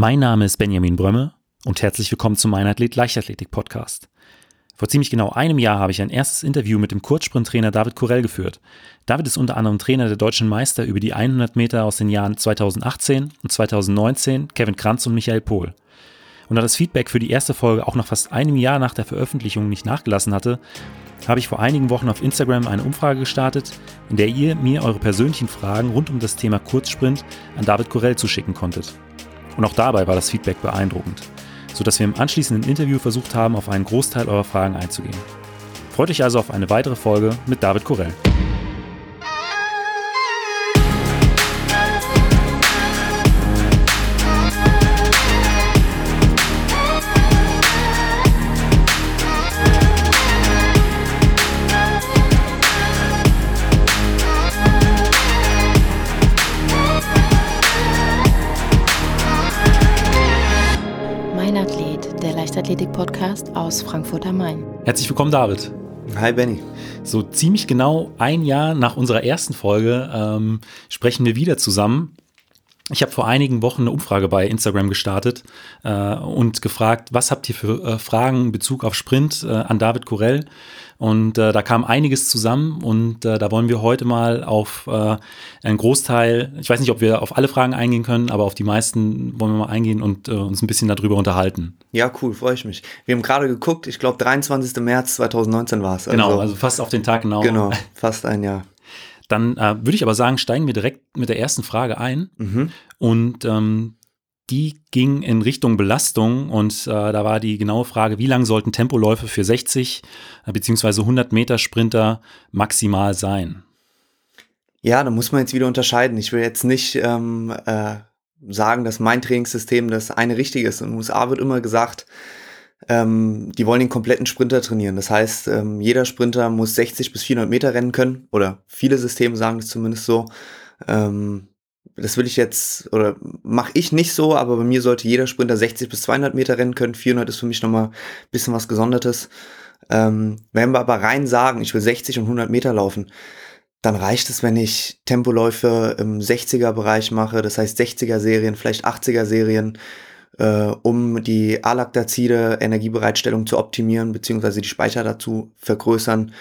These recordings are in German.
Mein Name ist Benjamin Brömme und herzlich willkommen zum Mein Athlet Leichtathletik Podcast. Vor ziemlich genau einem Jahr habe ich ein erstes Interview mit dem Kurzsprinttrainer David Korell geführt. David ist unter anderem Trainer der deutschen Meister über die 100 Meter aus den Jahren 2018 und 2019, Kevin Kranz und Michael Pohl. Und da das Feedback für die erste Folge auch nach fast einem Jahr nach der Veröffentlichung nicht nachgelassen hatte, habe ich vor einigen Wochen auf Instagram eine Umfrage gestartet, in der ihr mir eure persönlichen Fragen rund um das Thema Kurzsprint an David Korell zuschicken konntet. Und auch dabei war das Feedback beeindruckend, sodass wir im anschließenden Interview versucht haben, auf einen Großteil eurer Fragen einzugehen. Freut euch also auf eine weitere Folge mit David Korell. Leichtathletik-Podcast aus Frankfurt am Main. Herzlich willkommen, David. Hi, Benny. So ziemlich genau ein Jahr nach unserer ersten Folge ähm, sprechen wir wieder zusammen. Ich habe vor einigen Wochen eine Umfrage bei Instagram gestartet äh, und gefragt, was habt ihr für äh, Fragen in Bezug auf Sprint äh, an David Korell? Und äh, da kam einiges zusammen und äh, da wollen wir heute mal auf äh, einen Großteil, ich weiß nicht, ob wir auf alle Fragen eingehen können, aber auf die meisten wollen wir mal eingehen und uns ein bisschen darüber unterhalten. Ja, cool, freue ich mich. Wir haben gerade geguckt, ich glaube 23. März 2019 war es. Also, genau, also fast auf den Tag genau. Genau, fast ein Jahr. Dann äh, würde ich aber sagen, steigen wir direkt mit der ersten Frage ein. Mhm. Und ähm, die ging in Richtung Belastung und äh, da war die genaue Frage, wie lang sollten Tempoläufe für 60 äh, bzw. 100 Meter Sprinter maximal sein? Ja, da muss man jetzt wieder unterscheiden. Ich will jetzt nicht ähm, äh, sagen, dass mein Trainingssystem das eine richtige ist. In den USA wird immer gesagt, ähm, die wollen den kompletten Sprinter trainieren. Das heißt, ähm, jeder Sprinter muss 60 bis 400 Meter rennen können oder viele Systeme sagen das zumindest so. Ähm, das will ich jetzt, oder mache ich nicht so, aber bei mir sollte jeder Sprinter 60 bis 200 Meter rennen können. 400 ist für mich nochmal ein bisschen was Gesondertes. Ähm, wenn wir aber rein sagen, ich will 60 und 100 Meter laufen, dann reicht es, wenn ich Tempoläufe im 60er-Bereich mache, das heißt 60er-Serien, vielleicht 80er-Serien, äh, um die Alaktazide Energiebereitstellung zu optimieren, beziehungsweise die Speicher dazu vergrößern.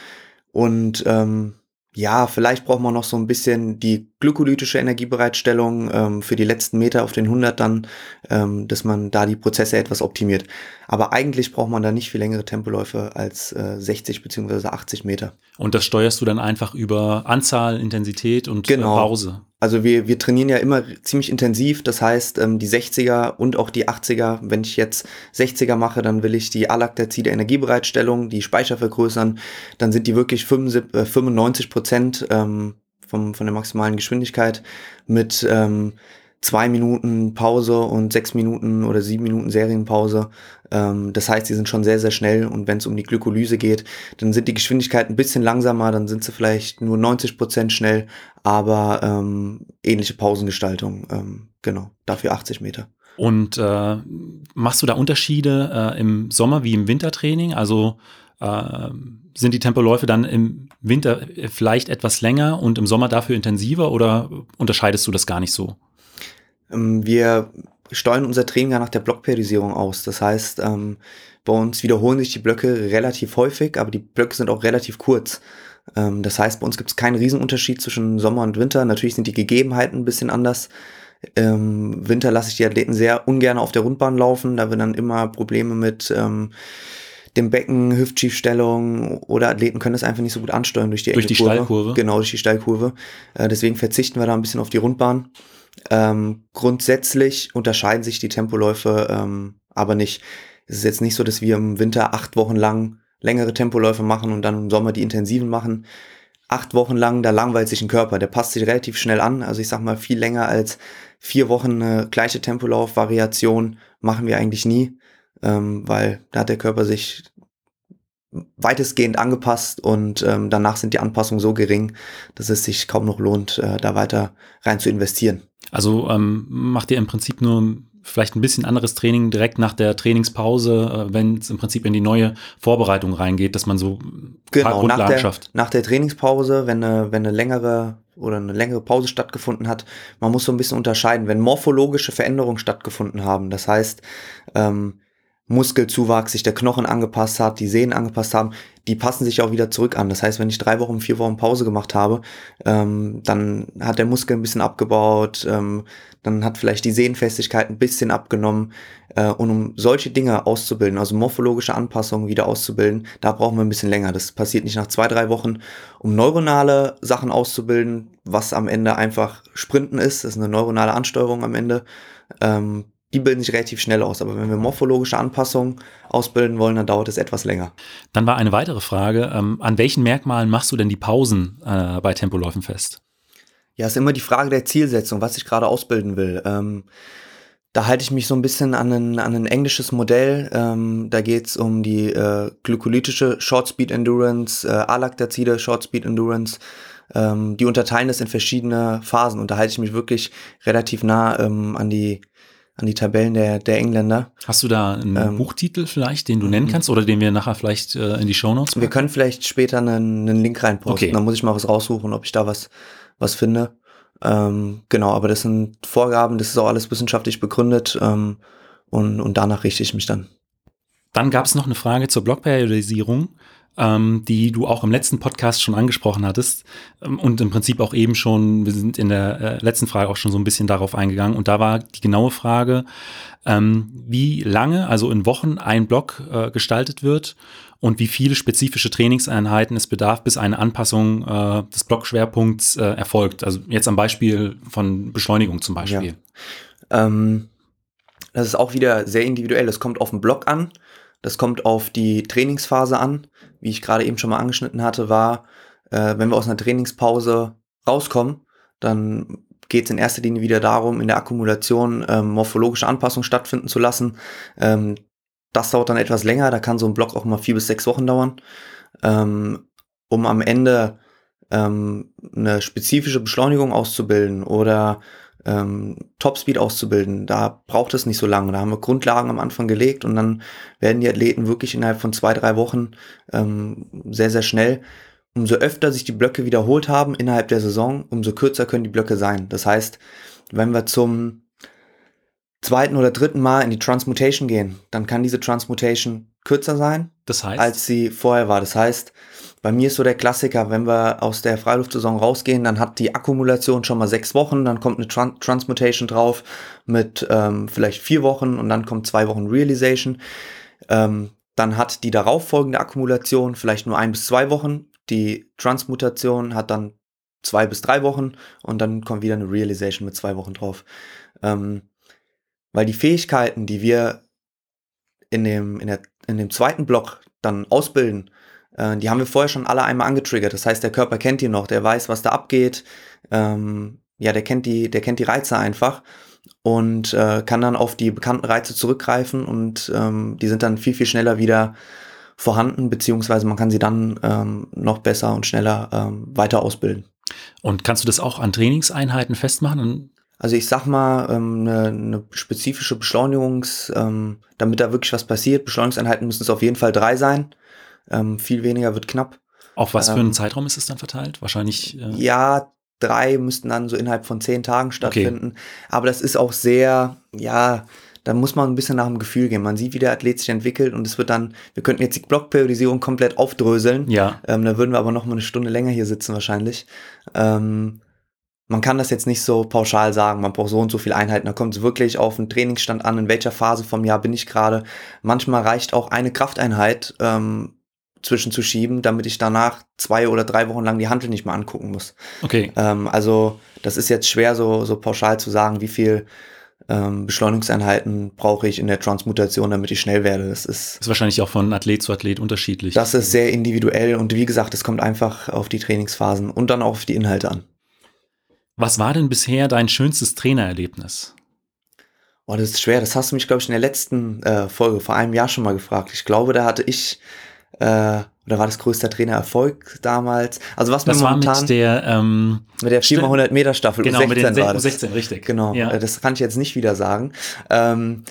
Und ähm, ja, vielleicht braucht man noch so ein bisschen die glykolytische Energiebereitstellung ähm, für die letzten Meter auf den 100 dann, ähm, dass man da die Prozesse etwas optimiert. Aber eigentlich braucht man da nicht viel längere Tempoläufe als äh, 60 beziehungsweise 80 Meter. Und das steuerst du dann einfach über Anzahl, Intensität und äh, genau. Pause? Also wir, wir trainieren ja immer ziemlich intensiv. Das heißt, ähm, die 60er und auch die 80er, wenn ich jetzt 60er mache, dann will ich die Alaktazide Energiebereitstellung, die Speicher vergrößern. Dann sind die wirklich 75, 95 äh, Prozent ähm, vom, von der maximalen Geschwindigkeit mit ähm, zwei Minuten Pause und sechs Minuten oder sieben Minuten Serienpause. Ähm, das heißt, die sind schon sehr, sehr schnell und wenn es um die Glykolyse geht, dann sind die Geschwindigkeiten ein bisschen langsamer, dann sind sie vielleicht nur 90 Prozent schnell, aber ähm, ähnliche Pausengestaltung. Ähm, genau, dafür 80 Meter. Und äh, machst du da Unterschiede äh, im Sommer wie im Wintertraining? Also äh, sind die Tempoläufe dann im Winter vielleicht etwas länger und im Sommer dafür intensiver oder unterscheidest du das gar nicht so? Ähm, wir steuern unser Training ja nach der Blockperiodisierung aus. Das heißt, ähm, bei uns wiederholen sich die Blöcke relativ häufig, aber die Blöcke sind auch relativ kurz. Ähm, das heißt, bei uns gibt es keinen Riesenunterschied zwischen Sommer und Winter. Natürlich sind die Gegebenheiten ein bisschen anders. Im Winter lasse ich die Athleten sehr ungern auf der Rundbahn laufen. Da wir dann immer Probleme mit ähm, dem Becken, Hüftschiefstellung oder Athleten können das einfach nicht so gut ansteuern durch die Durch die Kurve. Steilkurve? Genau, durch die Steilkurve. Äh, deswegen verzichten wir da ein bisschen auf die Rundbahn. Ähm, grundsätzlich unterscheiden sich die Tempoläufe ähm, aber nicht. Es ist jetzt nicht so, dass wir im Winter acht Wochen lang längere Tempoläufe machen und dann im Sommer die intensiven machen. Acht Wochen lang, da langweilt sich ein Körper, der passt sich relativ schnell an. Also ich sag mal, viel länger als vier Wochen eine gleiche Tempolauf-Variation machen wir eigentlich nie, ähm, weil da hat der Körper sich weitestgehend angepasst und ähm, danach sind die Anpassungen so gering, dass es sich kaum noch lohnt, äh, da weiter rein zu investieren. Also ähm, macht ihr im Prinzip nur vielleicht ein bisschen anderes Training direkt nach der Trainingspause, äh, wenn es im Prinzip in die neue Vorbereitung reingeht, dass man so genau, nach der, schafft. Nach der Trainingspause, wenn eine, wenn eine längere oder eine längere Pause stattgefunden hat, man muss so ein bisschen unterscheiden, wenn morphologische Veränderungen stattgefunden haben, das heißt, ähm, Muskelzuwachs, sich der Knochen angepasst hat, die Sehnen angepasst haben, die passen sich auch wieder zurück an. Das heißt, wenn ich drei Wochen, vier Wochen Pause gemacht habe, ähm, dann hat der Muskel ein bisschen abgebaut, ähm, dann hat vielleicht die Sehnenfestigkeit ein bisschen abgenommen. Äh, und um solche Dinge auszubilden, also morphologische Anpassungen wieder auszubilden, da brauchen wir ein bisschen länger. Das passiert nicht nach zwei, drei Wochen. Um neuronale Sachen auszubilden, was am Ende einfach Sprinten ist, das ist eine neuronale Ansteuerung am Ende, ähm, die bilden sich relativ schnell aus. Aber wenn wir morphologische Anpassungen ausbilden wollen, dann dauert es etwas länger. Dann war eine weitere Frage, ähm, an welchen Merkmalen machst du denn die Pausen äh, bei Tempoläufen fest? Ja, ist immer die Frage der Zielsetzung, was ich gerade ausbilden will. Ähm, da halte ich mich so ein bisschen an ein, an ein englisches Modell. Ähm, da geht es um die äh, glykolytische Short Speed Endurance, äh, Alaktazide Short Speed Endurance. Ähm, die unterteilen das in verschiedene Phasen und da halte ich mich wirklich relativ nah ähm, an die an die Tabellen der, der Engländer. Hast du da einen ähm, Buchtitel vielleicht, den du nennen kannst oder den wir nachher vielleicht äh, in die Shownotes machen? Wir können vielleicht später einen, einen Link reinposten. Okay. Dann muss ich mal was raussuchen, ob ich da was, was finde. Ähm, genau, aber das sind Vorgaben, das ist auch alles wissenschaftlich begründet ähm, und, und danach richte ich mich dann. Dann gab es noch eine Frage zur Blockperiodisierung ähm, die du auch im letzten Podcast schon angesprochen hattest ähm, und im Prinzip auch eben schon, wir sind in der äh, letzten Frage auch schon so ein bisschen darauf eingegangen und da war die genaue Frage, ähm, wie lange, also in Wochen, ein Block äh, gestaltet wird und wie viele spezifische Trainingseinheiten es bedarf, bis eine Anpassung äh, des Blockschwerpunkts äh, erfolgt. Also jetzt am Beispiel von Beschleunigung zum Beispiel. Ja. Ähm, das ist auch wieder sehr individuell. Das kommt auf den Block an. Das kommt auf die Trainingsphase an. Wie ich gerade eben schon mal angeschnitten hatte, war, äh, wenn wir aus einer Trainingspause rauskommen, dann geht es in erster Linie wieder darum, in der Akkumulation ähm, morphologische Anpassungen stattfinden zu lassen. Ähm, das dauert dann etwas länger, da kann so ein Block auch mal vier bis sechs Wochen dauern, ähm, um am Ende ähm, eine spezifische Beschleunigung auszubilden oder ähm, Topspeed auszubilden, da braucht es nicht so lange. Da haben wir Grundlagen am Anfang gelegt und dann werden die Athleten wirklich innerhalb von zwei, drei Wochen ähm, sehr, sehr schnell. Umso öfter sich die Blöcke wiederholt haben innerhalb der Saison, umso kürzer können die Blöcke sein. Das heißt, wenn wir zum zweiten oder dritten Mal in die Transmutation gehen, dann kann diese Transmutation kürzer sein, das heißt? als sie vorher war. Das heißt, bei mir ist so der Klassiker, wenn wir aus der Freiluftsaison rausgehen, dann hat die Akkumulation schon mal sechs Wochen, dann kommt eine Tran Transmutation drauf mit ähm, vielleicht vier Wochen und dann kommt zwei Wochen Realization. Ähm, dann hat die darauffolgende Akkumulation vielleicht nur ein bis zwei Wochen. Die Transmutation hat dann zwei bis drei Wochen und dann kommt wieder eine Realization mit zwei Wochen drauf. Ähm, weil die Fähigkeiten, die wir in dem, in, der, in dem zweiten Block dann ausbilden, äh, die haben wir vorher schon alle einmal angetriggert. Das heißt, der Körper kennt die noch, der weiß, was da abgeht. Ähm, ja, der kennt die, der kennt die Reize einfach und äh, kann dann auf die bekannten Reize zurückgreifen und ähm, die sind dann viel, viel schneller wieder vorhanden, beziehungsweise man kann sie dann ähm, noch besser und schneller ähm, weiter ausbilden. Und kannst du das auch an Trainingseinheiten festmachen? Also ich sag mal, ähm, eine, eine spezifische Beschleunigungs, ähm, damit da wirklich was passiert, Beschleunigungseinheiten müssen es auf jeden Fall drei sein. Ähm, viel weniger wird knapp. Auf was für einen ähm, Zeitraum ist es dann verteilt? Wahrscheinlich. Äh ja, drei müssten dann so innerhalb von zehn Tagen stattfinden. Okay. Aber das ist auch sehr, ja, da muss man ein bisschen nach dem Gefühl gehen. Man sieht, wie der Athlet sich entwickelt und es wird dann, wir könnten jetzt die Blockperiodisierung komplett aufdröseln. Ja. Ähm, da würden wir aber noch mal eine Stunde länger hier sitzen wahrscheinlich. Ähm, man kann das jetzt nicht so pauschal sagen, man braucht so und so viele Einheiten. Da kommt es wirklich auf den Trainingsstand an, in welcher Phase vom Jahr bin ich gerade. Manchmal reicht auch eine Krafteinheit, ähm, zwischenzuschieben, damit ich danach zwei oder drei Wochen lang die Handel nicht mehr angucken muss. Okay. Ähm, also das ist jetzt schwer so, so pauschal zu sagen, wie viel ähm, Beschleunigungseinheiten brauche ich in der Transmutation, damit ich schnell werde. Das ist, ist wahrscheinlich auch von Athlet zu Athlet unterschiedlich. Das ist sehr individuell und wie gesagt, es kommt einfach auf die Trainingsphasen und dann auch auf die Inhalte an. Was war denn bisher dein schönstes Trainererlebnis? Boah, das ist schwer. Das hast du mich, glaube ich, in der letzten äh, Folge vor einem Jahr schon mal gefragt. Ich glaube, da hatte ich äh, oder war das größter Trainererfolg damals? Also was das momentan war mit der ähm, mit der 4x100 Meter Staffel genau, U16 mit den war das. U16, richtig. Genau, Ja. äh, das kann ich jetzt nicht wieder sagen. Ähm,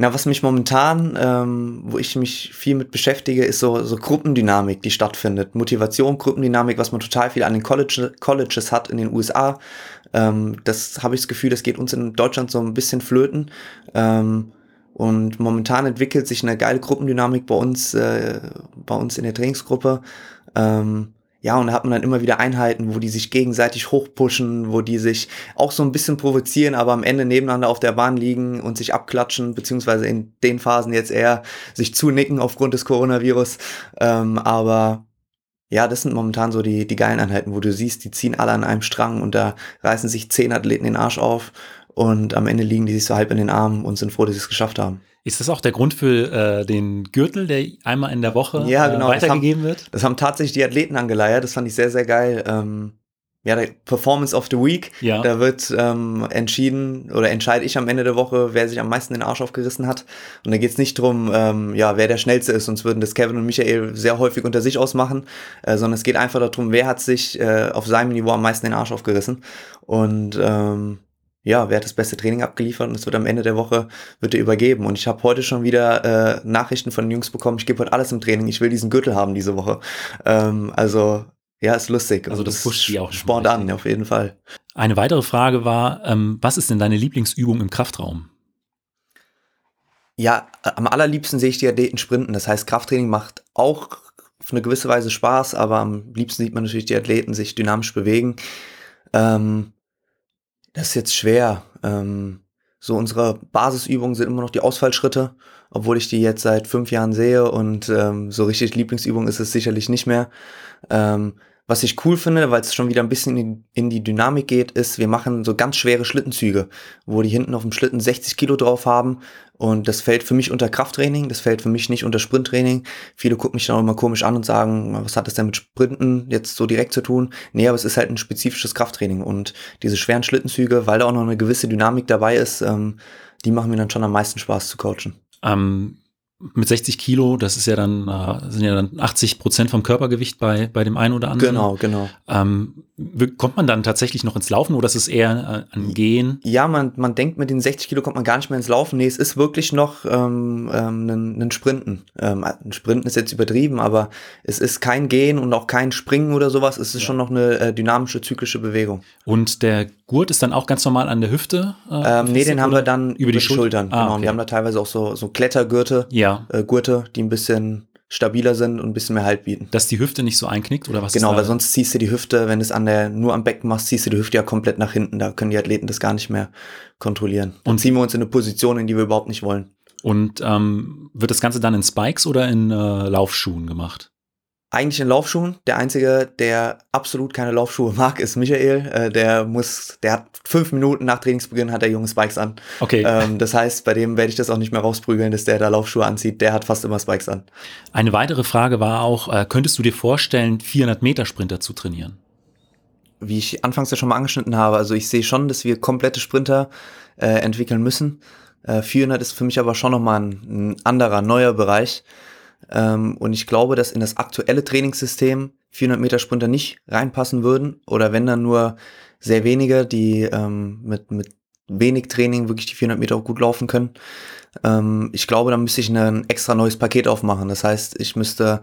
na, was mich momentan, ähm, wo ich mich viel mit beschäftige, ist so, so Gruppendynamik, die stattfindet. Motivation, Gruppendynamik, was man total viel an den College, Colleges hat in den USA. Ähm, das habe ich das Gefühl, das geht uns in Deutschland so ein bisschen flöten. Ähm, und momentan entwickelt sich eine geile Gruppendynamik bei uns, äh, bei uns in der Trainingsgruppe. Ähm, ja, und da hat man dann immer wieder Einheiten, wo die sich gegenseitig hochpushen, wo die sich auch so ein bisschen provozieren, aber am Ende nebeneinander auf der Bahn liegen und sich abklatschen, beziehungsweise in den Phasen jetzt eher sich zunicken aufgrund des Coronavirus. Ähm, aber ja, das sind momentan so die, die geilen Einheiten, wo du siehst, die ziehen alle an einem Strang und da reißen sich zehn Athleten den Arsch auf und am Ende liegen die sich so halb in den Armen und sind froh, dass sie es geschafft haben. Ist das auch der Grund für äh, den Gürtel, der einmal in der Woche Ja, äh, genau, das weitergegeben wird? Das haben tatsächlich die Athleten angeleiert, das fand ich sehr, sehr geil. Ähm, ja, der Performance of the Week, Ja. da wird ähm, entschieden oder entscheide ich am Ende der Woche, wer sich am meisten den Arsch aufgerissen hat. Und da geht es nicht drum, ähm, ja, wer der Schnellste ist, sonst würden das Kevin und Michael sehr häufig unter sich ausmachen, äh, sondern es geht einfach darum, wer hat sich äh, auf seinem Niveau am meisten den Arsch aufgerissen. Und ähm, ja, wer hat das beste Training abgeliefert und es wird am Ende der Woche wird er übergeben. Und ich habe heute schon wieder äh, Nachrichten von den Jungs bekommen, ich gebe heute alles im Training, ich will diesen Gürtel haben diese Woche. Ähm, also ja, ist lustig. Also Und das pusht die auch Sport an, auf jeden Fall. Eine weitere Frage war, ähm, was ist denn deine Lieblingsübung im Kraftraum? Ja, am allerliebsten sehe ich die Athleten sprinten. Das heißt, Krafttraining macht auch auf eine gewisse Weise Spaß, aber am liebsten sieht man natürlich die Athleten sich dynamisch bewegen. Ähm, das ist jetzt schwer. Ähm, so unsere Basisübungen sind immer noch die Ausfallschritte, obwohl ich die jetzt seit fünf Jahren sehe und ähm, so richtig Lieblingsübung ist es sicherlich nicht mehr. Ähm, was ich cool finde, weil es schon wieder ein bisschen in, in die Dynamik geht, ist, wir machen so ganz schwere Schlittenzüge, wo die hinten auf dem Schlitten 60 Kilo drauf haben und das fällt für mich unter Krafttraining, das fällt für mich nicht unter Sprinttraining. Viele gucken mich dann auch immer komisch an und sagen, was hat das denn mit Sprinten jetzt so direkt zu tun? Nee, aber es ist halt ein spezifisches Krafttraining und diese schweren Schlittenzüge, weil da auch noch eine gewisse Dynamik dabei ist, ähm, die machen mir dann schon am meisten Spaß zu coachen. Ähm, mit 60 Kilo, das ist ja dann, äh, sind ja dann 80 Prozent vom Körpergewicht bei, bei dem einen oder anderen. Genau, genau. Ähm, kommt man dann tatsächlich noch ins Laufen oder ist es eher äh, an Gehen? Ja, man, man denkt, mit den 60 Kilo kommt man gar nicht mehr ins Laufen. Nee, es ist wirklich noch ähm, ähm, ein, ein Sprinten. Ähm, ein Sprinten ist jetzt übertrieben, aber es ist kein Gehen und auch kein Springen oder sowas. Es ist schon noch eine äh, dynamische, zyklische Bewegung. Und der Gurt ist dann auch ganz normal an der Hüfte? Äh, Ähm, nee, den haben wir dann über, die, Schultern. Ah, genau. Und okay. wir haben da teilweise auch so, so Klettergürte, Ja, äh, Gurte, die ein bisschen stabiler sind und ein bisschen mehr Halt bieten. dass die Hüfte nicht so einknickt oder was Genau, weil sonst ziehst du die Hüfte, wenn du es an der, nur am Becken machst, ziehst du die Hüfte ja komplett nach hinten. Da können die Athleten das gar nicht mehr kontrollieren. Und Und- ziehen wir uns in eine Position, in die wir überhaupt nicht wollen. Und ähm, wird das Ganze dann in Spikes oder in äh, Laufschuhen gemacht? Eigentlich in Laufschuhen. Der einzige, der absolut keine Laufschuhe mag, ist Michael. Äh, der muss, der hat fünf Minuten nach Trainingsbeginn hat er junge Spikes an. Okay. Ähm, das heißt, bei dem werde ich das auch nicht mehr rausprügeln, dass der da Laufschuhe anzieht. Der hat fast immer Spikes an. Eine weitere Frage war auch, äh, könntest du dir vorstellen, 400 Meter Sprinter zu trainieren? Wie ich anfangs ja schon mal angeschnitten habe, also ich sehe schon, dass wir komplette Sprinter äh, entwickeln müssen. Äh, 400 ist für mich aber schon nochmal ein, ein anderer, neuer Bereich. Ähm, und ich glaube, dass in das aktuelle Trainingssystem 400 Meter Sprinter nicht reinpassen würden. Oder wenn dann nur sehr wenige, die ähm, mit, mit wenig Training wirklich die 400 Meter auch gut laufen können. Ähm, ich glaube, da müsste ich ein extra neues Paket aufmachen. Das heißt, ich müsste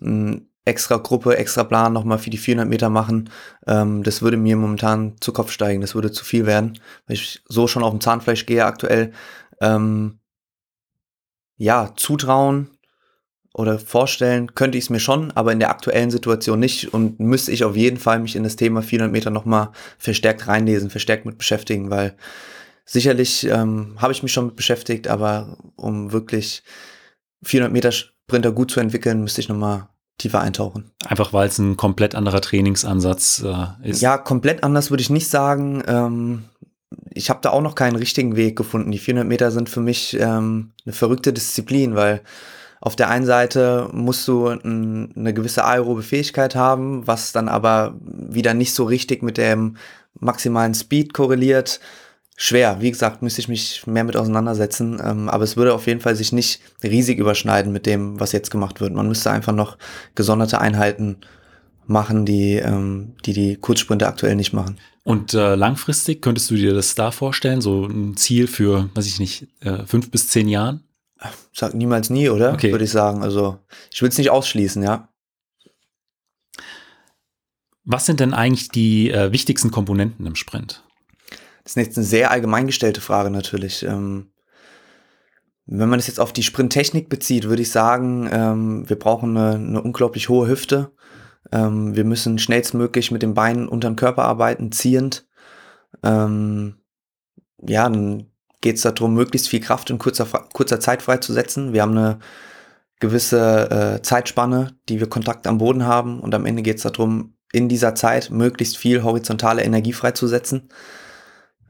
ein extra Gruppe, extra Plan nochmal für die 400 Meter machen. Das würde mir momentan zu Kopf steigen. Das würde zu viel werden, weil ich so schon auf dem Zahnfleisch gehe aktuell. Ja, zutrauen oder vorstellen könnte ich es mir schon, aber in der aktuellen Situation nicht und müsste ich auf jeden Fall mich in das Thema 400 Meter nochmal verstärkt reinlesen, verstärkt mit beschäftigen, weil sicherlich ähm, habe ich mich schon mit beschäftigt, aber um wirklich 400 Meter Sprinter gut zu entwickeln, müsste ich nochmal tiefer eintauchen. Einfach weil es ein komplett anderer Trainingsansatz äh, ist. Ja, komplett anders würde ich nicht sagen. Ähm, ich habe da auch noch keinen richtigen Weg gefunden. Die 400 Meter sind für mich ähm, eine verrückte Disziplin, weil auf der einen Seite musst du ein, eine gewisse aerobe Fähigkeit haben, was dann aber wieder nicht so richtig mit dem maximalen Speed korreliert. schwer. Wie gesagt, müsste ich mich mehr mit auseinandersetzen. Ähm, aber es würde auf jeden Fall sich nicht riesig überschneiden mit dem, was jetzt gemacht wird. Man müsste einfach noch gesonderte Einheiten machen, die ähm, die, die Kurzsprinte aktuell nicht machen. Und äh, langfristig könntest du dir das da vorstellen, so ein Ziel für, weiß ich nicht, äh, fünf bis zehn Jahren? Sag niemals nie, oder? Okay. Würde ich sagen. Also ich will es nicht ausschließen, ja. Was sind denn eigentlich die äh, wichtigsten Komponenten im Sprint? Das ist jetzt eine sehr allgemein gestellte Frage natürlich. Ähm, wenn man das jetzt auf die Sprinttechnik bezieht, würde ich sagen, ähm, wir brauchen eine, eine unglaublich hohe Hüfte. Ähm, wir müssen schnellstmöglich mit den Beinen unter den Körper arbeiten, ziehend. Ähm, ja, dann geht es darum, möglichst viel Kraft in kurzer, kurzer Zeit freizusetzen. Wir haben eine gewisse äh, Zeitspanne, die wir Kontakt am Boden haben und am Ende geht es darum, in dieser Zeit möglichst viel horizontale Energie freizusetzen.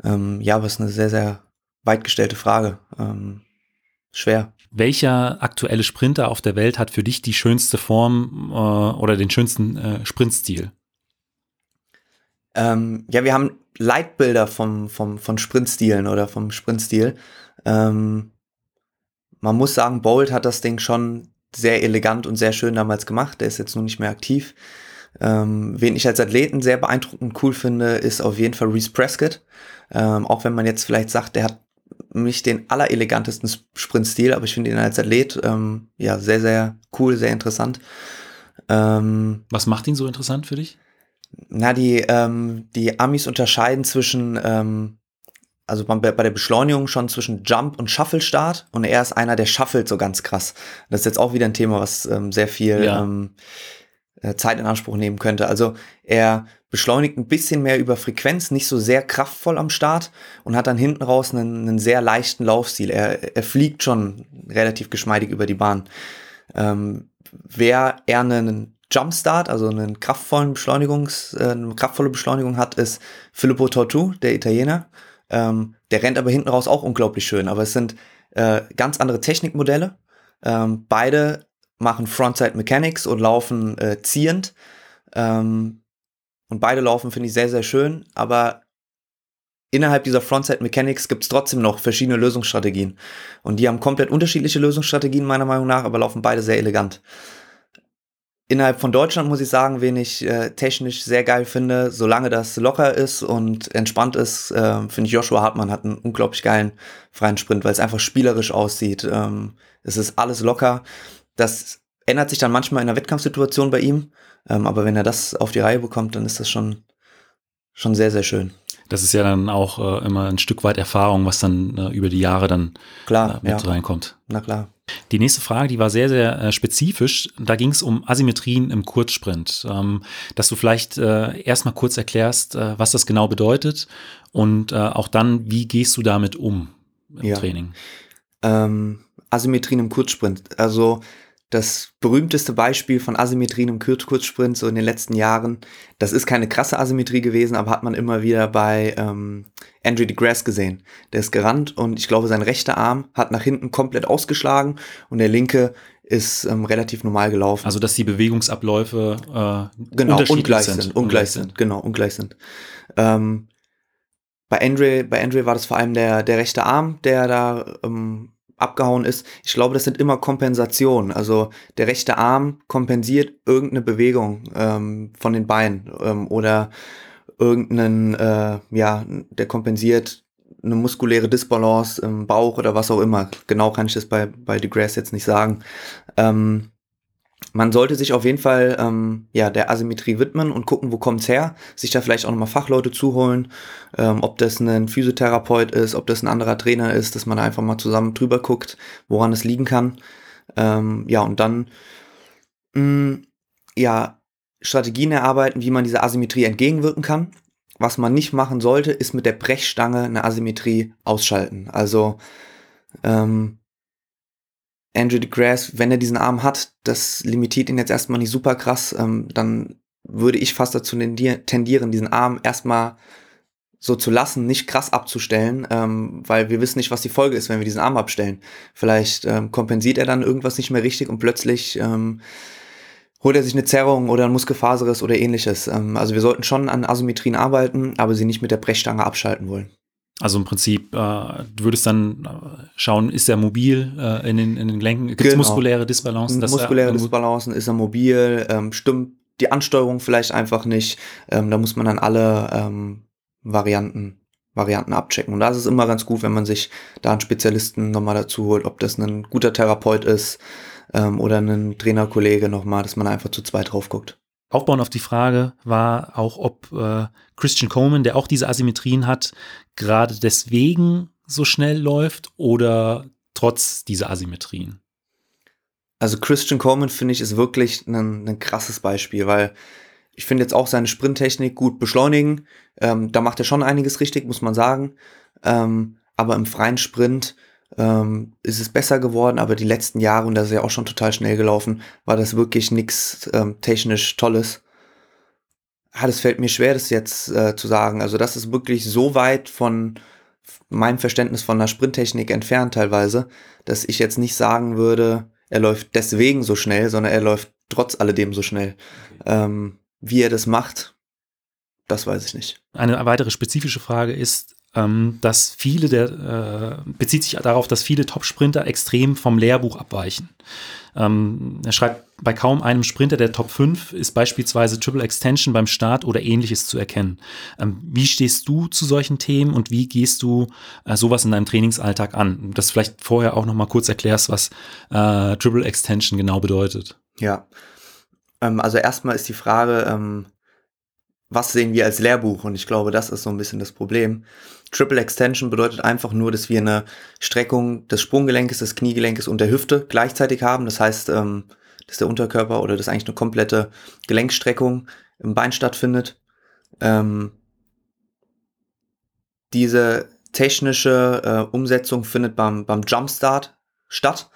Ähm, ja, aber es ist eine sehr, sehr weit gestellte Frage. Ähm, schwer. Welcher aktuelle Sprinter auf der Welt hat für dich die schönste Form äh, oder den schönsten äh, Sprintstil? Ähm, ja, wir haben Leitbilder vom, vom, von Sprintstilen oder vom Sprintstil. Ähm, man muss sagen, Bolt hat das Ding schon sehr elegant und sehr schön damals gemacht. Der ist jetzt nur nicht mehr aktiv. Ähm, wen ich als Athleten sehr beeindruckend cool finde, ist auf jeden Fall Reese Prescott. Ähm, auch wenn man jetzt vielleicht sagt, der hat nicht den allerelegantesten Sprintstil, aber ich finde ihn als Athlet ähm, ja sehr, sehr cool, sehr interessant. Ähm, Was macht ihn so interessant für dich? Na, die, ähm, die Amis unterscheiden zwischen, ähm, also bei, bei der Beschleunigung schon zwischen Jump und Shuffle-Start und er ist einer, der shuffelt so ganz krass. Das ist jetzt auch wieder ein Thema, was ähm, sehr viel ja. ähm, äh, Zeit in Anspruch nehmen könnte. Also er beschleunigt ein bisschen mehr über Frequenz, nicht so sehr kraftvoll am Start und hat dann hinten raus einen, einen sehr leichten Laufstil. Er, er fliegt schon relativ geschmeidig über die Bahn. Ähm, wer eher einen Jumpstart, also einen kraftvollen Beschleunigungs, äh, eine kraftvolle Beschleunigung hat, ist Filippo Tortu, der Italiener. Ähm, der rennt aber hinten raus auch unglaublich schön. Aber es sind äh, ganz andere Technikmodelle. Ähm, beide machen Frontside Mechanics und laufen äh, ziehend. Ähm, und beide laufen, finde ich, sehr, sehr schön. Aber innerhalb dieser Frontside Mechanics gibt es trotzdem noch verschiedene Lösungsstrategien. Und die haben komplett unterschiedliche Lösungsstrategien, meiner Meinung nach, aber laufen beide sehr elegant. Innerhalb von Deutschland muss ich sagen, wen ich äh, technisch sehr geil finde, solange das locker ist und entspannt ist, äh, finde ich Joshua Hartmann hat einen unglaublich geilen freien Sprint, weil es einfach spielerisch aussieht. Ähm, es ist alles locker. Das ändert sich dann manchmal in der Wettkampfsituation bei ihm, ähm, aber wenn er das auf die Reihe bekommt, dann ist das schon, schon sehr, sehr schön. Das ist ja dann auch äh, immer ein Stück weit Erfahrung, was dann äh, über die Jahre dann klar, äh, mit ja. reinkommt. Na klar. Die nächste Frage, die war sehr, sehr äh, spezifisch. Da ging es um Asymmetrien im Kurzsprint. Ähm, dass du vielleicht äh, erstmal kurz erklärst, äh, was das genau bedeutet und auch dann, wie gehst du damit um im Ja. Training? Ähm, Asymmetrien im Kurzsprint. Also das berühmteste Beispiel von Asymmetrien im Kur- Kurzsprint so in den letzten Jahren, das ist keine krasse Asymmetrie gewesen, aber hat man immer wieder bei ähm, Andrew deGrasse gesehen. Der ist gerannt und ich glaube, sein rechter Arm hat nach hinten komplett ausgeschlagen und der linke ist ähm, relativ normal gelaufen. Also, dass die Bewegungsabläufe äh, genau, ungleich sind. sind, ungleich sind, genau, ungleich sind. Ähm, bei Andre, bei Andre war das vor allem der, der rechte Arm, der da ähm, abgehauen ist. Ich glaube, das sind immer Kompensationen. Also der rechte Arm kompensiert irgendeine Bewegung ähm, von den Beinen ähm, oder irgendeinen, äh, ja, der kompensiert eine muskuläre Disbalance im Bauch oder was auch immer. Genau kann ich das bei, bei DeGrasse jetzt nicht sagen. Ähm, man sollte sich auf jeden Fall ähm, ja der Asymmetrie widmen und gucken, wo kommt's her. Sich da vielleicht auch nochmal Fachleute zuholen, ähm, ob das ein Physiotherapeut ist, ob das ein anderer Trainer ist, dass man da einfach mal zusammen drüber guckt, woran es liegen kann. Ähm, ja und dann mh, ja Strategien erarbeiten, wie man dieser Asymmetrie entgegenwirken kann. Was man nicht machen sollte, ist mit der Brechstange eine Asymmetrie ausschalten. Also ähm, Andrew deGrasse, wenn er diesen Arm hat, das limitiert ihn jetzt erstmal nicht super krass, ähm, dann würde ich fast dazu tendier- tendieren, diesen Arm erstmal so zu lassen, nicht krass abzustellen, ähm, weil wir wissen nicht, was die Folge ist, wenn wir diesen Arm abstellen. Vielleicht ähm, kompensiert er dann irgendwas nicht mehr richtig und plötzlich ähm, holt er sich eine Zerrung oder ein Muskelfaserriss oder ähnliches. Ähm, also wir sollten schon an Asymmetrien arbeiten, aber sie nicht mit der Brechstange abschalten wollen. Also im Prinzip, äh, du würdest dann äh, schauen, ist er mobil äh, in, den, in den Gelenken? Gibt es genau. muskuläre Disbalancen? Muskuläre er, Disbalancen, ist er mobil? Ähm, stimmt die Ansteuerung vielleicht einfach nicht? Ähm, da muss man dann alle ähm, Varianten Varianten abchecken. Und da ist es immer ganz gut, wenn man sich da einen Spezialisten nochmal dazu holt, ob das ein guter Therapeut ist ähm, oder ein Trainerkollege nochmal, dass man einfach zu zweit drauf guckt. Aufbauen auf die Frage war auch, ob äh, Christian Coleman, der auch diese Asymmetrien hat, gerade deswegen so schnell läuft oder trotz dieser Asymmetrien. Also Christian Coleman finde ich ist wirklich ein, ein krasses Beispiel, weil ich finde jetzt auch seine Sprinttechnik gut beschleunigen. Ähm, da macht er schon einiges richtig, muss man sagen. Ähm, aber im freien Sprint ähm, ist es besser geworden, aber die letzten Jahre, und das ist ja auch schon total schnell gelaufen, war das wirklich nichts ähm, technisch Tolles. Ah, das fällt mir schwer, das jetzt äh, zu sagen. Also das ist wirklich so weit von meinem Verständnis von der Sprinttechnik entfernt teilweise, dass ich jetzt nicht sagen würde, er läuft deswegen so schnell, sondern er läuft trotz alledem so schnell. Ähm, wie er das macht, das weiß ich nicht. Eine weitere spezifische Frage ist, ähm, dass viele der, äh, bezieht sich darauf, dass viele Top-Sprinter extrem vom Lehrbuch abweichen. Ähm, er schreibt, bei kaum einem Sprinter der Top 5 ist beispielsweise Triple Extension beim Start oder ähnliches zu erkennen. Ähm, wie stehst du zu solchen Themen und wie gehst du äh, sowas in deinem Trainingsalltag an? Dass vielleicht vorher auch noch mal kurz erklärst, was äh, Triple Extension genau bedeutet. Ja, ähm, also erstmal ist die Frage, ähm, was sehen wir als Lehrbuch? Und ich glaube, das ist so ein bisschen das Problem. Triple Extension bedeutet einfach nur, dass wir eine Streckung des Sprunggelenkes, des Kniegelenkes und der Hüfte gleichzeitig haben. Das heißt, ähm, dass der Unterkörper oder dass eigentlich eine komplette Gelenkstreckung im Bein stattfindet. Ähm, diese technische äh, Umsetzung findet beim, beim Jumpstart statt.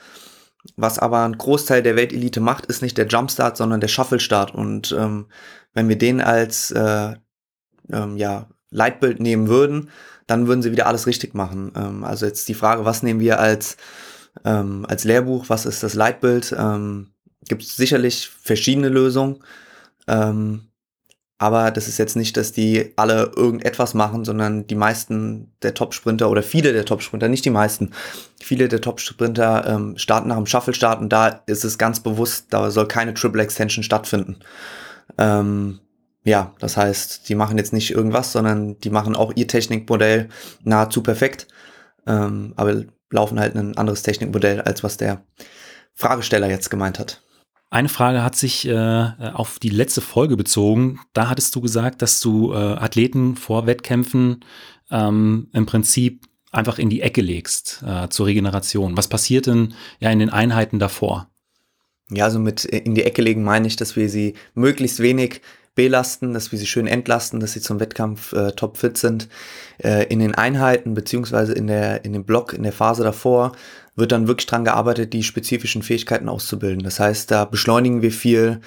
Was aber ein Großteil der Weltelite macht, ist nicht der Jumpstart, sondern der Shuffle-Start. Und ähm, wenn wir den als äh, ähm, ja, Leitbild nehmen würden, dann würden sie wieder alles richtig machen. Ähm, also jetzt die Frage, was nehmen wir als, ähm, als Lehrbuch, was ist das Leitbild? Ähm, Gibt es sicherlich verschiedene Lösungen. Ähm, aber das ist jetzt nicht, dass die alle irgendetwas machen, sondern die meisten der Top-Sprinter oder viele der Top-Sprinter, nicht die meisten, viele der Top-Sprinter ähm, starten nach dem Shuffle-Start und da ist es ganz bewusst, da soll keine Triple Extension stattfinden. Ähm, ja, das heißt, die machen jetzt nicht irgendwas, sondern die machen auch ihr Technikmodell nahezu perfekt, ähm, aber laufen halt ein anderes Technikmodell, als was der Fragesteller jetzt gemeint hat. Eine Frage hat sich äh, auf die letzte Folge bezogen. Da hattest du gesagt, dass du äh, Athleten vor Wettkämpfen ähm, im Prinzip einfach in die Ecke legst äh, zur Regeneration. Was passiert denn ja in den Einheiten davor? Ja, also mit in die Ecke legen meine ich, dass wir sie möglichst wenig belasten, dass wir sie schön entlasten, dass sie zum Wettkampf äh, topfit sind. Äh, in den Einheiten beziehungsweise in der in dem Block in der Phase davor wird dann wirklich dran gearbeitet, die spezifischen Fähigkeiten auszubilden. Das heißt, da beschleunigen wir viel,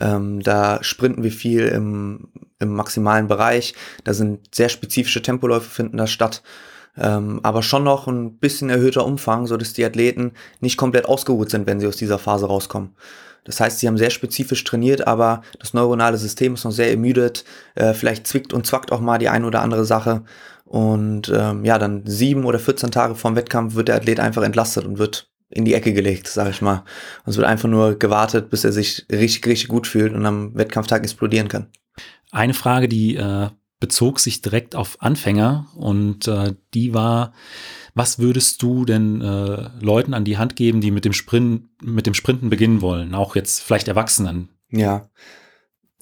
ähm, da sprinten wir viel im, im maximalen Bereich, da sind sehr spezifische Tempoläufe finden da statt. Ähm, aber schon noch ein bisschen erhöhter Umfang, so dass die Athleten nicht komplett ausgeruht sind, wenn sie aus dieser Phase rauskommen. Das heißt, sie haben sehr spezifisch trainiert, aber das neuronale System ist noch sehr ermüdet. Äh, vielleicht zwickt und zwackt auch mal die ein oder andere Sache. Und ähm, ja, dann sieben oder 14 Tage vorm Wettkampf wird der Athlet einfach entlastet und wird in die Ecke gelegt, sage ich mal. Und es wird einfach nur gewartet, bis er sich richtig, richtig gut fühlt und am Wettkampftag explodieren kann. Eine Frage, die äh, bezog sich direkt auf Anfänger und äh, die war, was würdest du denn äh, Leuten an die Hand geben, die mit dem Sprint, mit dem Sprinten beginnen wollen, auch jetzt vielleicht Erwachsenen? Ja,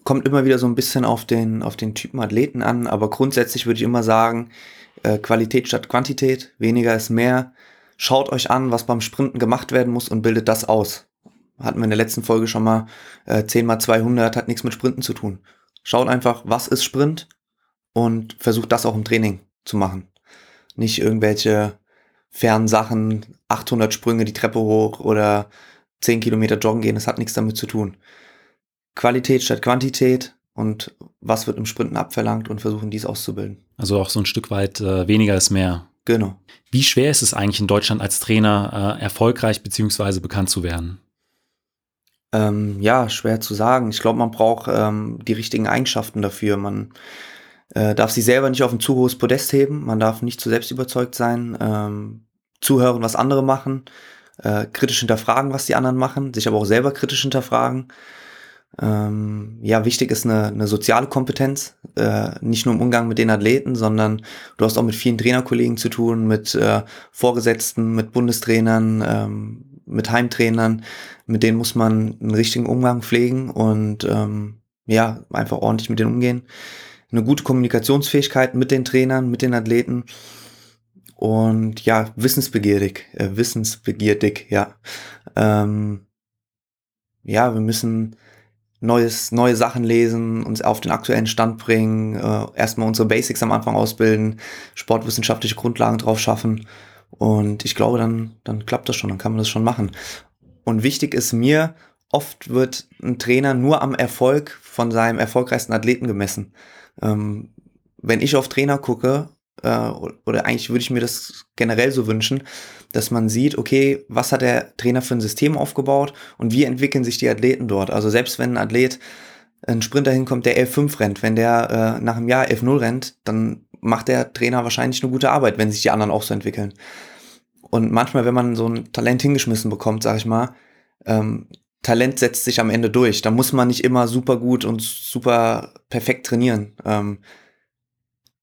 kommt immer wieder so ein bisschen auf den, auf den Typen Athleten an, aber grundsätzlich würde ich immer sagen, äh, Qualität statt Quantität, weniger ist mehr. Schaut euch an, was beim Sprinten gemacht werden muss und bildet das aus. Hatten wir in der letzten Folge schon mal äh, 10 mal 200, hat nichts mit Sprinten zu tun. Schaut einfach, was ist Sprint und versucht das auch im Training zu machen. Nicht irgendwelche fernen Sachen, 800 Sprünge die Treppe hoch oder 10 Kilometer joggen gehen, das hat nichts damit zu tun. Qualität statt Quantität und was wird im Sprinten abverlangt und versuchen dies auszubilden. Also auch so ein Stück weit äh, weniger ist mehr. Genau. Wie schwer ist es eigentlich in Deutschland als Trainer äh, erfolgreich bzw. bekannt zu werden? Ähm, ja, schwer zu sagen. Ich glaube, man braucht ähm, die richtigen Eigenschaften dafür. Man äh, darf sich selber nicht auf ein zu hohes Podest heben, man darf nicht zu selbst überzeugt sein, ähm, zuhören, was andere machen, äh, kritisch hinterfragen, was die anderen machen, sich aber auch selber kritisch hinterfragen. Ähm, ja, wichtig ist eine, eine soziale Kompetenz, äh, nicht nur im Umgang mit den Athleten, sondern du hast auch mit vielen Trainerkollegen zu tun, mit äh, Vorgesetzten, mit Bundestrainern, ähm, mit Heimtrainern, mit denen muss man einen richtigen Umgang pflegen und ähm, ja, einfach ordentlich mit denen umgehen. Eine gute Kommunikationsfähigkeit mit den Trainern, mit den Athleten und ja, wissensbegierig, äh, wissensbegierig, ja. Ähm, ja, wir müssen neues, neue Sachen lesen, uns auf den aktuellen Stand bringen, äh, erstmal unsere Basics am Anfang ausbilden, sportwissenschaftliche Grundlagen drauf schaffen. Und ich glaube, dann, dann klappt das schon, dann kann man das schon machen. Und wichtig ist mir, oft wird ein Trainer nur am Erfolg von seinem erfolgreichsten Athleten gemessen. Ähm, wenn ich auf Trainer gucke, äh, oder eigentlich würde ich mir das generell so wünschen, dass man sieht, okay, was hat der Trainer für ein System aufgebaut und wie entwickeln sich die Athleten dort. Also selbst wenn ein Athlet, ein Sprinter hinkommt, der 11.5 rennt, wenn der äh, nach einem Jahr 11.0 rennt, dann macht der Trainer wahrscheinlich eine gute Arbeit, wenn sich die anderen auch so entwickeln. Und manchmal, wenn man so ein Talent hingeschmissen bekommt, sag ich mal, ähm, Talent setzt sich am Ende durch. Da muss man nicht immer super gut und super perfekt trainieren. Ähm,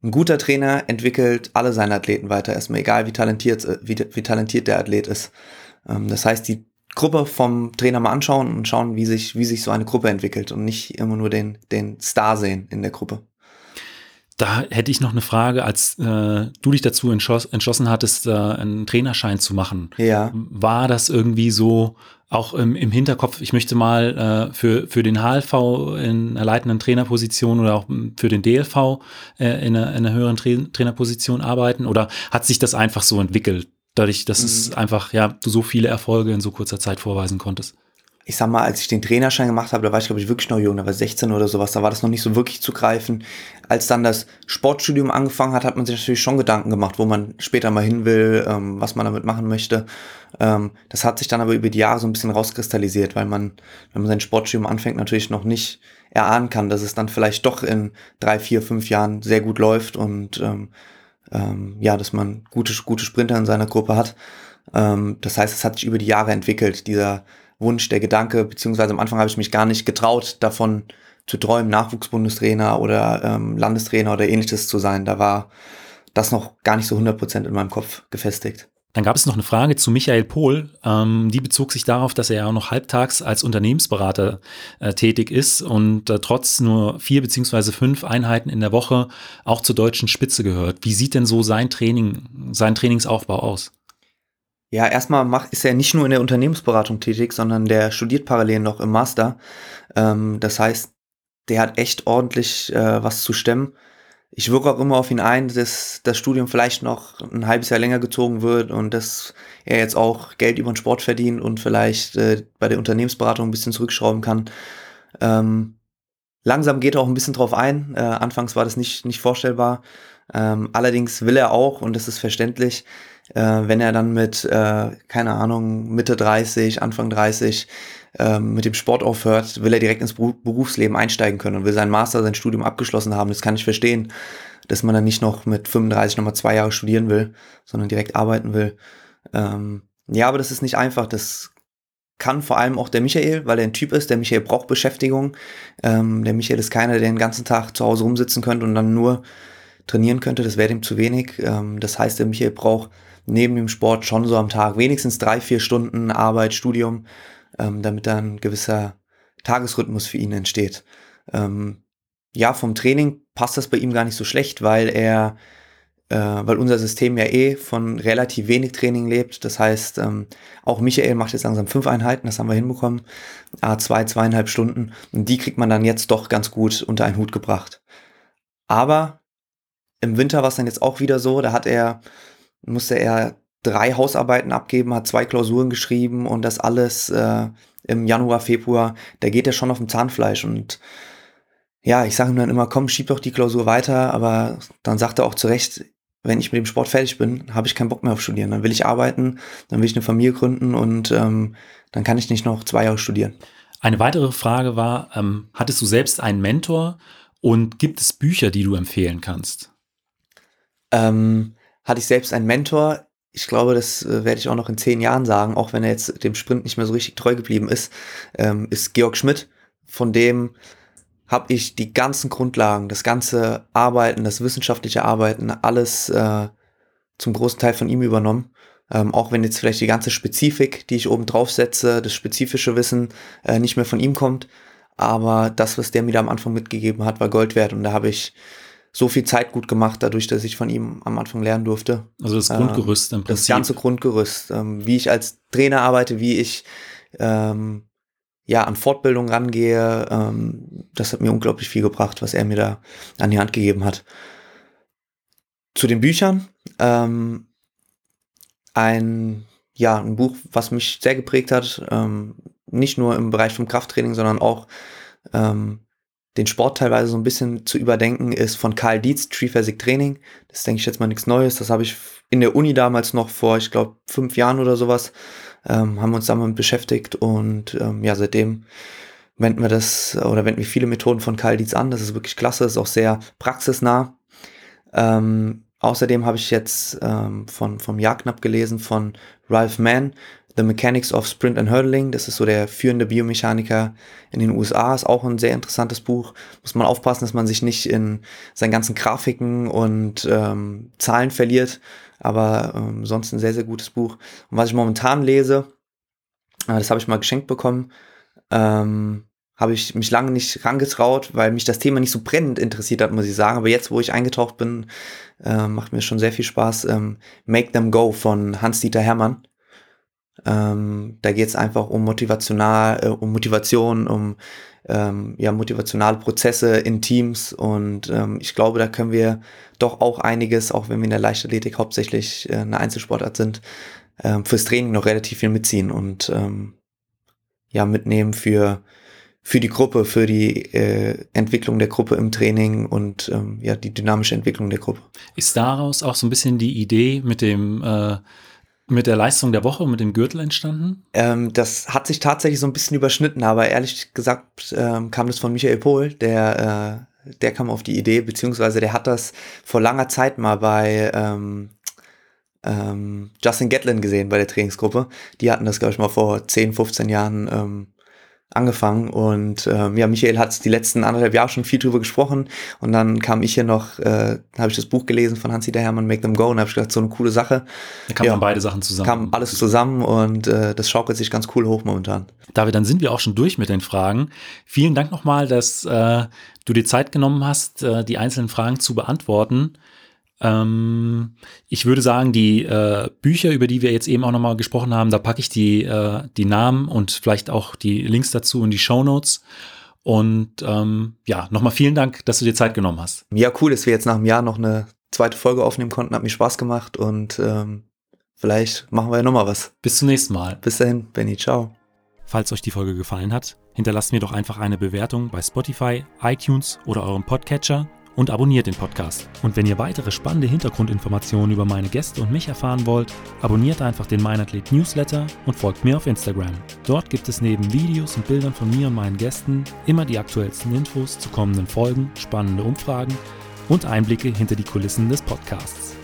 ein guter Trainer entwickelt alle seine Athleten weiter, erstmal egal wie talentiert, äh, wie, wie talentiert der Athlet ist. Ähm, das heißt, die Gruppe vom Trainer mal anschauen und schauen, wie sich, wie sich so eine Gruppe entwickelt und nicht immer nur den, den Star sehen in der Gruppe. Da hätte ich noch eine Frage, als äh, du dich dazu entschlossen hattest, äh, einen Trainerschein zu machen. Ja. War das irgendwie so auch im, im Hinterkopf, ich möchte mal äh, für, für den HLV in einer leitenden Trainerposition oder auch für den DLV äh, in, einer, in einer höheren Tra Trainerposition arbeiten? Oder hat sich das einfach so entwickelt, dadurch, dass mhm. es einfach, ja, du so viele Erfolge in so kurzer Zeit vorweisen konntest? ich sag mal, als ich den Trainerschein gemacht habe, da war ich, glaube ich, wirklich noch jung, da war 16 oder sowas, da war das noch nicht so wirklich zu greifen. Als dann das Sportstudium angefangen hat, hat man sich natürlich schon Gedanken gemacht, wo man später mal hin will, ähm, was man damit machen möchte. Ähm, das hat sich dann aber über die Jahre so ein bisschen rauskristallisiert, weil man, wenn man sein Sportstudium anfängt, natürlich noch nicht erahnen kann, dass es dann vielleicht doch in drei, vier, fünf Jahren sehr gut läuft und ähm, ähm, ja, dass man gute, gute Sprinter in seiner Gruppe hat. Ähm, das heißt, es hat sich über die Jahre entwickelt, dieser Wunsch, der Gedanke, beziehungsweise am Anfang habe ich mich gar nicht getraut, davon zu träumen, Nachwuchsbundestrainer oder ähm, Landestrainer oder ähnliches zu sein. Da war das noch gar nicht so 100% in meinem Kopf gefestigt. Dann gab es noch eine Frage zu Michael Pohl. Ähm, die bezog sich darauf, dass er ja auch noch halbtags als Unternehmensberater äh, tätig ist und äh, trotz nur vier beziehungsweise fünf Einheiten in der Woche auch zur deutschen Spitze gehört. Wie sieht denn so sein Training, sein Trainingsaufbau aus? Ja, erstmal macht, ist er nicht nur in der Unternehmensberatung tätig, sondern der studiert parallel noch im Master. Ähm, das heißt, der hat echt ordentlich äh, was zu stemmen. Ich wirke auch immer auf ihn ein, dass das Studium vielleicht noch ein halbes Jahr länger gezogen wird und dass er jetzt auch Geld über den Sport verdient und vielleicht äh, bei der Unternehmensberatung ein bisschen zurückschrauben kann. Ähm, langsam geht er auch ein bisschen drauf ein. Äh, anfangs war das nicht, nicht vorstellbar. Ähm, allerdings will er auch, und das ist verständlich, äh, wenn er dann mit, äh, keine Ahnung, Mitte 30, Anfang 30 äh, mit dem Sport aufhört, will er direkt ins Berufsleben einsteigen können und will sein Master, sein Studium abgeschlossen haben. Das kann ich verstehen, dass man dann nicht noch mit 35 nochmal zwei Jahre studieren will, sondern direkt arbeiten will. Ähm, ja, aber das ist nicht einfach. Das kann vor allem auch der Michael, weil er ein Typ ist. Der Michael braucht Beschäftigung. Ähm, der Michael ist keiner, der den ganzen Tag zu Hause rumsitzen könnte und dann nur trainieren könnte. Das wäre ihm zu wenig. Ähm, das heißt, der Michael braucht neben dem Sport schon so am Tag wenigstens drei, vier Stunden Arbeit, Studium, ähm, damit dann ein gewisser Tagesrhythmus für ihn entsteht. Ähm, ja, vom Training passt das bei ihm gar nicht so schlecht, weil er, äh, weil unser System ja eh von relativ wenig Training lebt. Das heißt, ähm, auch Michael macht jetzt langsam fünf Einheiten, das haben wir hinbekommen. A, zwei, zweieinhalb Stunden. Und die kriegt man dann jetzt doch ganz gut unter einen Hut gebracht. Aber im Winter war es dann jetzt auch wieder so, da hat er musste er drei Hausarbeiten abgeben, hat zwei Klausuren geschrieben und das alles äh, im Januar, Februar, da geht er schon auf dem Zahnfleisch und ja, ich sage ihm dann immer, komm, schieb doch die Klausur weiter, aber dann sagt er auch zu Recht, wenn ich mit dem Sport fertig bin, habe ich keinen Bock mehr auf Studieren. Dann will ich arbeiten, dann will ich eine Familie gründen und ähm, dann kann ich nicht noch zwei Jahre studieren. Eine weitere Frage war, ähm, hattest du selbst einen Mentor Und gibt es Bücher, die du empfehlen kannst? Ähm, hatte ich selbst einen Mentor. Ich glaube, das äh, werde ich auch noch in zehn Jahren sagen, auch wenn er jetzt dem Sprint nicht mehr so richtig treu geblieben ist, ähm, ist Georg Schmidt. Von dem habe ich die ganzen Grundlagen, das ganze Arbeiten, das wissenschaftliche Arbeiten, alles äh, zum großen Teil von ihm übernommen. Ähm, auch wenn jetzt vielleicht die ganze Spezifik, die ich oben drauf setze, das spezifische Wissen äh, nicht mehr von ihm kommt. Aber das, was der mir da am Anfang mitgegeben hat, war Gold wert. Und da habe ich so viel Zeit gut gemacht, dadurch, dass ich von ihm am Anfang lernen durfte. Also das Grundgerüst im Prinzip. Das ganze Grundgerüst, ähm, wie ich als Trainer arbeite, wie ich ähm, ja an Fortbildung rangehe, ähm, das hat mir unglaublich viel gebracht, was er mir da an die Hand gegeben hat. Zu den Büchern, ähm, ein ja ein Buch, was mich sehr geprägt hat, ähm, nicht nur im Bereich vom Krafttraining, sondern auch ähm, den Sport teilweise so ein bisschen zu überdenken, ist von Karl Dietz, Triphasic Training. Das denke ich jetzt mal nichts Neues. Das habe ich in der Uni damals noch vor, ich glaube, fünf Jahren oder sowas, ähm, haben wir uns damit beschäftigt und ähm, ja, seitdem wenden wir das oder wenden wir viele Methoden von Karl Dietz an. Das ist wirklich klasse, ist auch sehr praxisnah. Ähm, außerdem habe ich jetzt ähm, von, vom Jagdknapp gelesen von Ralph Mann, The Mechanics of Sprint and Hurdling. Das ist so der führende Biomechaniker in den USA. Ist auch ein sehr interessantes Buch. Muss man aufpassen, dass man sich nicht in seinen ganzen Grafiken und ähm, Zahlen verliert. Aber ähm, sonst ein sehr, sehr gutes Buch. Und was ich momentan lese, äh, das habe ich mal geschenkt bekommen, ähm, habe ich mich lange nicht rangetraut, weil mich das Thema nicht so brennend interessiert hat, muss ich sagen. Aber jetzt, wo ich eingetaucht bin, äh, macht mir schon sehr viel Spaß. Ähm, Make Them Go von Hans-Dieter Hermann. Ähm, da geht es einfach um motivational, äh, um Motivation, um ähm, ja, motivationale Prozesse in Teams und ähm, ich glaube, da können wir doch auch einiges, auch wenn wir in der Leichtathletik hauptsächlich äh, eine Einzelsportart sind, ähm, fürs Training noch relativ viel mitziehen und ähm, ja, mitnehmen für, für die Gruppe, für die äh, Entwicklung der Gruppe im Training und ähm, ja, die dynamische Entwicklung der Gruppe. Ist daraus auch so ein bisschen die Idee mit dem äh mit der Leistung der Woche, mit dem Gürtel entstanden? Ähm, das hat sich tatsächlich so ein bisschen überschnitten, aber ehrlich gesagt ähm, kam das von Michael Pohl, der, äh, der kam auf die Idee, beziehungsweise der hat das vor langer Zeit mal bei ähm, ähm, Justin Gatlin gesehen bei der Trainingsgruppe. Die hatten das, glaube ich, mal vor 10, 15 Jahren ähm, angefangen und ähm, ja, Michael hat die letzten anderthalb Jahre schon viel drüber gesprochen und dann kam ich hier noch, äh, habe ich das Buch gelesen von Hansi der Hermann, Make Them Go und habe ich gedacht, so eine coole Sache. Da kamen ja, beide Sachen zusammen. Kam alles zusammen und äh, das schaukelt sich ganz cool hoch momentan. David, dann sind wir auch schon durch mit den Fragen. Vielen Dank nochmal, dass äh, du dir Zeit genommen hast, äh, die einzelnen Fragen zu beantworten. Ähm, ich würde sagen, die äh, Bücher, über die wir jetzt eben auch nochmal gesprochen haben, da packe ich die, äh, die Namen und vielleicht auch die Links dazu in die Show Notes. Und ähm, ja, nochmal vielen Dank, dass du dir Zeit genommen hast. Ja, cool, dass wir jetzt nach einem Jahr noch eine zweite Folge aufnehmen konnten. Hat mir Spaß gemacht und ähm, vielleicht machen wir ja nochmal was. Bis zum nächsten Mal. Bis dahin, Benny, ciao. Falls euch die Folge gefallen hat, hinterlasst mir doch einfach eine Bewertung bei Spotify, iTunes oder eurem Podcatcher und abonniert den Podcast. Und wenn ihr weitere spannende Hintergrundinformationen über meine Gäste und mich erfahren wollt, abonniert einfach den Meinathlet Newsletter und folgt mir auf Instagram. Dort gibt es neben Videos und Bildern von mir und meinen Gästen immer die aktuellsten Infos zu kommenden Folgen, spannende Umfragen und Einblicke hinter die Kulissen des Podcasts.